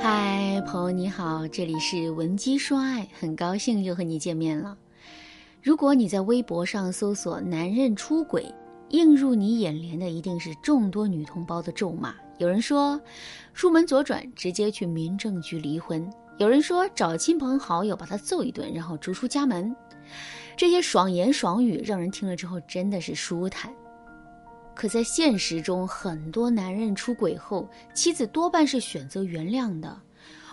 嗨，朋友你好，这里是文姬说爱，很高兴又和你见面了。如果你在微博上搜索“男人出轨”，映入你眼帘的一定是众多女同胞的咒骂。有人说，出门左转直接去民政局离婚；有人说，找亲朋好友把他揍一顿，然后逐出家门。这些爽言爽语让人听了之后真的是舒坦。可在现实中，很多男人出轨后，妻子多半是选择原谅的。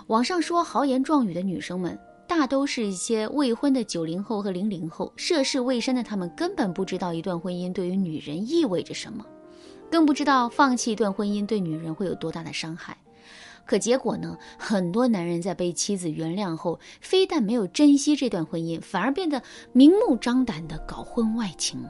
网上说豪言壮语的女生们，大都是一些未婚的九零后和零零后，涉世未深的他们根本不知道一段婚姻对于女人意味着什么，更不知道放弃一段婚姻对女人会有多大的伤害。可结果呢？很多男人在被妻子原谅后，非但没有珍惜这段婚姻，反而变得明目张胆的搞婚外情。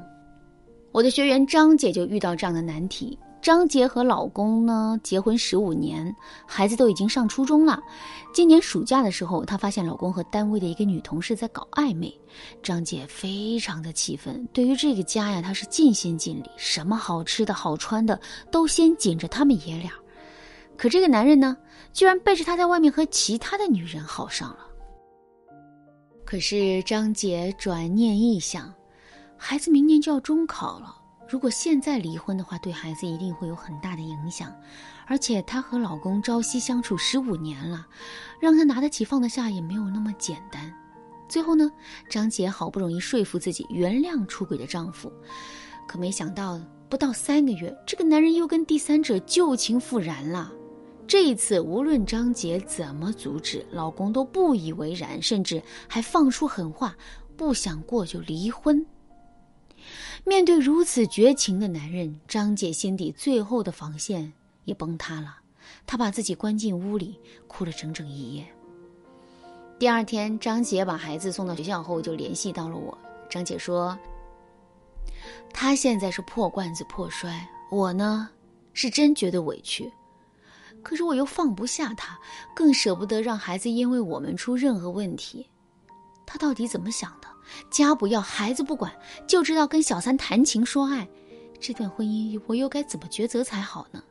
我的学员张姐就遇到这样的难题。张姐和老公呢结婚十五年，孩子都已经上初中了。今年暑假的时候，她发现老公和单位的一个女同事在搞暧昧，张姐非常的气愤。对于这个家呀，她是尽心尽力，什么好吃的好穿的都先紧着他们爷俩。可这个男人呢，居然背着她在外面和其他的女人好上了。可是张姐转念一想。孩子明年就要中考了，如果现在离婚的话，对孩子一定会有很大的影响。而且她和老公朝夕相处十五年了，让她拿得起放得下也没有那么简单。最后呢，张姐好不容易说服自己原谅出轨的丈夫，可没想到不到三个月，这个男人又跟第三者旧情复燃了。这一次，无论张姐怎么阻止，老公都不以为然，甚至还放出狠话，不想过就离婚。面对如此绝情的男人，张姐心底最后的防线也崩塌了。她把自己关进屋里，哭了整整一夜。第二天，张姐把孩子送到学校后，就联系到了我。张姐说：“她现在是破罐子破摔，我呢，是真觉得委屈，可是我又放不下他，更舍不得让孩子因为我们出任何问题。他到底怎么想的？”家不要，孩子不管，就知道跟小三谈情说爱，这段婚姻我又该怎么抉择才好呢？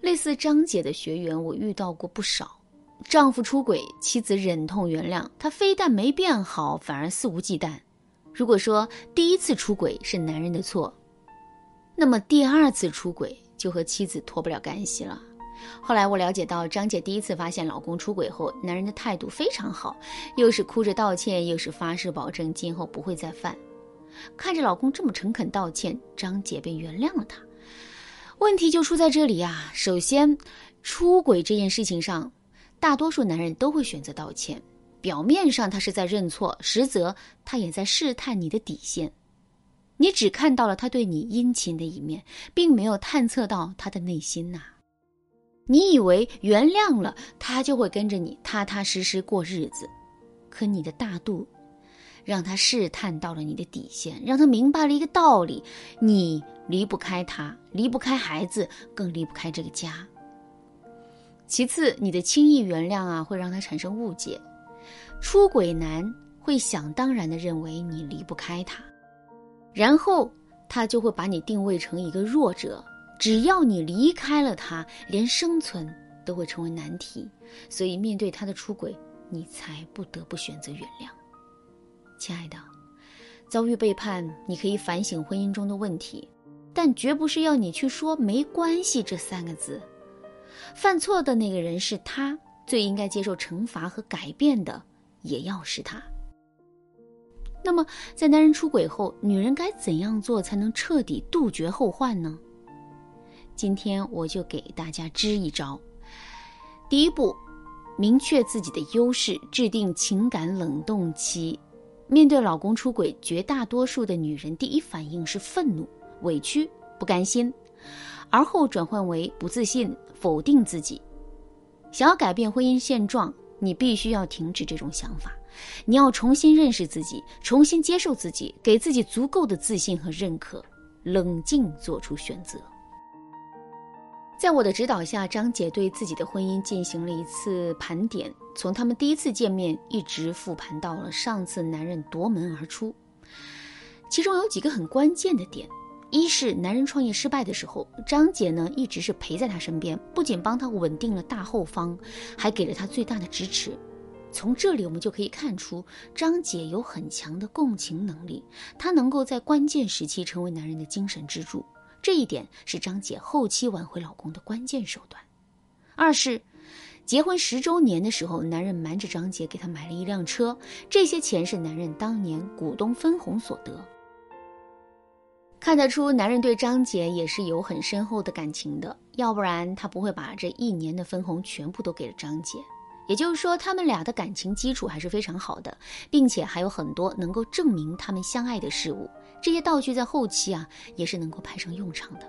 类似张姐的学员，我遇到过不少。丈夫出轨，妻子忍痛原谅，他非但没变好，反而肆无忌惮。如果说第一次出轨是男人的错，那么第二次出轨就和妻子脱不了干系了。后来我了解到，张姐第一次发现老公出轨后，男人的态度非常好，又是哭着道歉，又是发誓保证今后不会再犯。看着老公这么诚恳道歉，张姐便原谅了他。问题就出在这里呀。首先，出轨这件事情上，大多数男人都会选择道歉，表面上他是在认错，实则他也在试探你的底线。你只看到了他对你殷勤的一面，并没有探测到他的内心呐。你以为原谅了他就会跟着你踏踏实实过日子，可你的大度，让他试探到了你的底线，让他明白了一个道理：你离不开他，离不开孩子，更离不开这个家。其次，你的轻易原谅啊，会让他产生误解。出轨男会想当然的认为你离不开他，然后他就会把你定位成一个弱者。只要你离开了他，连生存都会成为难题。所以，面对他的出轨，你才不得不选择原谅。亲爱的，遭遇背叛，你可以反省婚姻中的问题，但绝不是要你去说“没关系”这三个字。犯错的那个人是他，最应该接受惩罚和改变的也要是他。那么，在男人出轨后，女人该怎样做才能彻底杜绝后患呢？今天我就给大家支一招。第一步，明确自己的优势，制定情感冷冻期。面对老公出轨，绝大多数的女人第一反应是愤怒、委屈、不甘心，而后转换为不自信、否定自己。想要改变婚姻现状，你必须要停止这种想法。你要重新认识自己，重新接受自己，给自己足够的自信和认可，冷静做出选择。在我的指导下，张姐对自己的婚姻进行了一次盘点，从他们第一次见面一直复盘到了上次男人夺门而出。其中有几个很关键的点：一是男人创业失败的时候，张姐呢一直是陪在他身边，不仅帮他稳定了大后方，还给了他最大的支持。从这里我们就可以看出，张姐有很强的共情能力，她能够在关键时期成为男人的精神支柱，这一点是张姐后期挽回老公的关键手段。二是，结婚十周年的时候，男人瞒着张姐给他买了一辆车，这些钱是男人当年股东分红所得。看得出，男人对张姐也是有很深厚的感情的，要不然他不会把这一年的分红全部都给了张姐。也就是说，他们俩的感情基础还是非常好的，并且还有很多能够证明他们相爱的事物。这些道具在后期啊，也是能够派上用场的。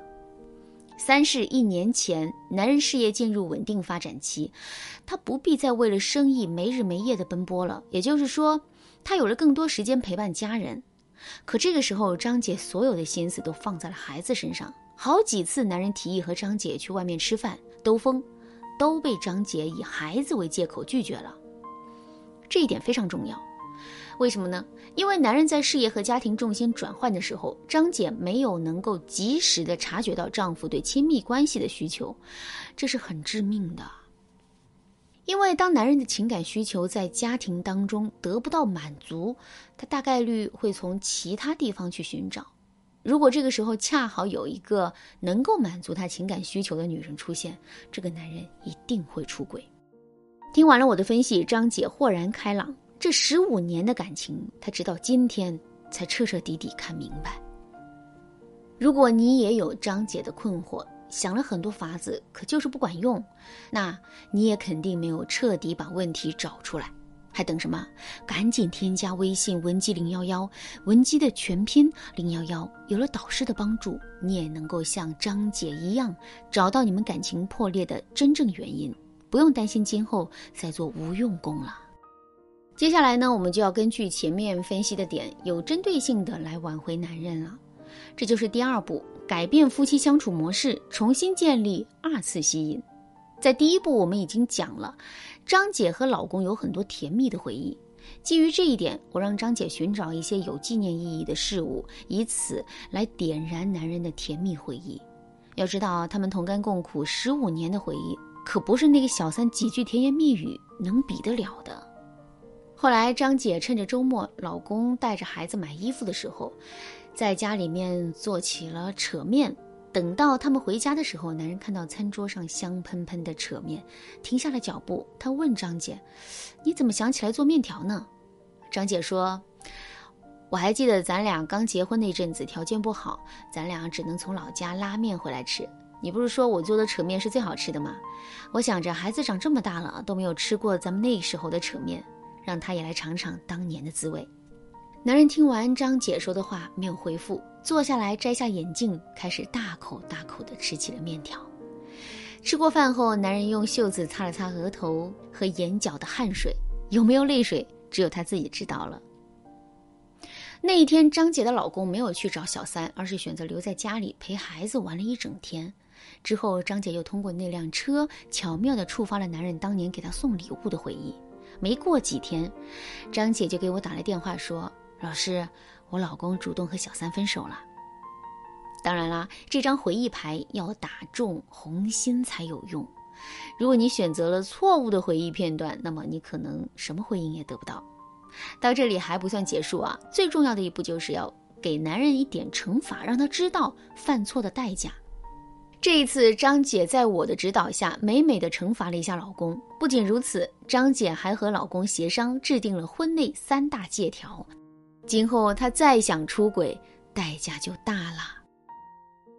三是，一年前，男人事业进入稳定发展期，他不必再为了生意没日没夜的奔波了。也就是说，他有了更多时间陪伴家人。可这个时候，张姐所有的心思都放在了孩子身上。好几次，男人提议和张姐去外面吃饭兜风，都被张姐以孩子为借口拒绝了。这一点非常重要，为什么呢？因为男人在事业和家庭重心转换的时候，张姐没有能够及时的察觉到丈夫对亲密关系的需求，这是很致命的。因为当男人的情感需求在家庭当中得不到满足，他大概率会从其他地方去寻找。如果这个时候恰好有一个能够满足他情感需求的女人出现，这个男人一定会出轨。听完了我的分析，张姐豁然开朗。这十五年的感情，他直到今天才彻彻底底看明白。如果你也有张姐的困惑，想了很多法子，可就是不管用，那你也肯定没有彻底把问题找出来，还等什么？赶紧添加微信文姬零幺幺，文姬的全拼零幺幺。有了导师的帮助，你也能够像张姐一样，找到你们感情破裂的真正原因，不用担心今后再做无用功了。接下来呢，我们就要根据前面分析的点，有针对性的来挽回男人了，这就是第二步。改变夫妻相处模式，重新建立二次吸引。在第一步，我们已经讲了，张姐和老公有很多甜蜜的回忆。基于这一点，我让张姐寻找一些有纪念意义的事物，以此来点燃男人的甜蜜回忆。要知道，他们同甘共苦十五年的回忆，可不是那个小三几句甜言蜜语能比得了的。后来，张姐趁着周末，老公带着孩子买衣服的时候。在家里面做起了扯面，等到他们回家的时候，男人看到餐桌上香喷喷的扯面，停下了脚步。他问张姐：“你怎么想起来做面条呢？”张姐说：“我还记得咱俩刚结婚那阵子，条件不好，咱俩只能从老家拉面回来吃。你不是说我做的扯面是最好吃的吗？我想着孩子长这么大了都没有吃过咱们那时候的扯面，让他也来尝尝当年的滋味。”男人听完张姐说的话，没有回复，坐下来摘下眼镜，开始大口大口地吃起了面条。吃过饭后，男人用袖子擦了擦额头和眼角的汗水，有没有泪水，只有他自己知道了。那一天，张姐的老公没有去找小三，而是选择留在家里陪孩子玩了一整天。之后，张姐又通过那辆车巧妙地触发了男人当年给她送礼物的回忆。没过几天，张姐就给我打来电话说。老师，我老公主动和小三分手了。当然啦，这张回忆牌要打中红心才有用。如果你选择了错误的回忆片段，那么你可能什么回应也得不到。到这里还不算结束啊，最重要的一步就是要给男人一点惩罚，让他知道犯错的代价。这一次，张姐在我的指导下，美美的惩罚了一下老公。不仅如此，张姐还和老公协商制定了婚内三大借条。今后他再想出轨，代价就大了。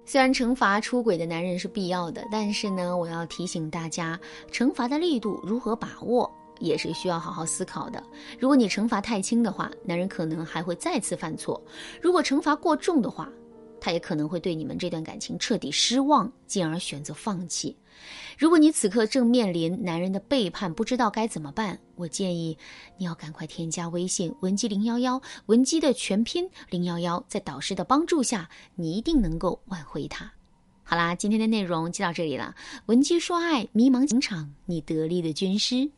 虽然惩罚出轨的男人是必要的，但是呢，我要提醒大家，惩罚的力度如何把握，也是需要好好思考的。如果你惩罚太轻的话，男人可能还会再次犯错；如果惩罚过重的话，他也可能会对你们这段感情彻底失望，进而选择放弃。如果你此刻正面临男人的背叛，不知道该怎么办，我建议你要赶快添加微信文姬零幺幺，文姬的全拼零幺幺，在导师的帮助下，你一定能够挽回他。好啦，今天的内容就到这里了。文姬说爱，迷茫情场，你得力的军师。